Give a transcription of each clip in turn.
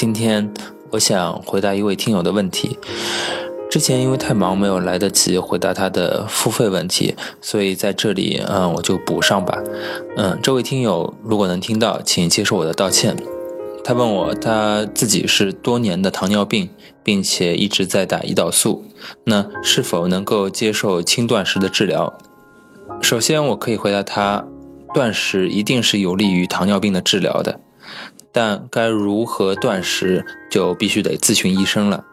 今天我想回答一位听友的问题。之前因为太忙，没有来得及回答他的付费问题，所以在这里，嗯，我就补上吧。嗯，这位听友如果能听到，请接受我的道歉。他问我，他自己是多年的糖尿病，并且一直在打胰岛素，那是否能够接受轻断食的治疗？首先，我可以回答他，断食一定是有利于糖尿病的治疗的，但该如何断食，就必须得咨询医生了。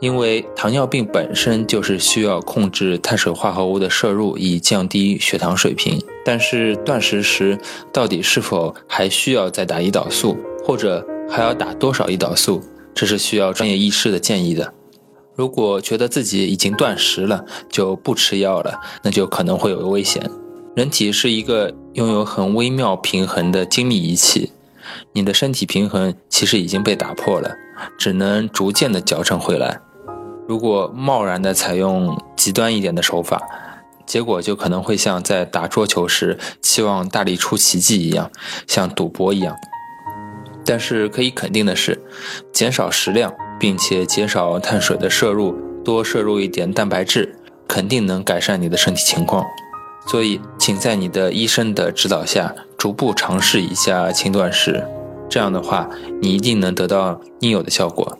因为糖尿病本身就是需要控制碳水化合物的摄入，以降低血糖水平。但是断食时，到底是否还需要再打胰岛素，或者还要打多少胰岛素，这是需要专业医师的建议的。如果觉得自己已经断食了，就不吃药了，那就可能会有危险。人体是一个拥有很微妙平衡的精密仪器，你的身体平衡其实已经被打破了，只能逐渐的矫正回来。如果贸然的采用极端一点的手法，结果就可能会像在打桌球时期望大力出奇迹一样，像赌博一样。但是可以肯定的是，减少食量，并且减少碳水的摄入，多摄入一点蛋白质，肯定能改善你的身体情况。所以，请在你的医生的指导下，逐步尝试一下轻断食。这样的话，你一定能得到应有的效果。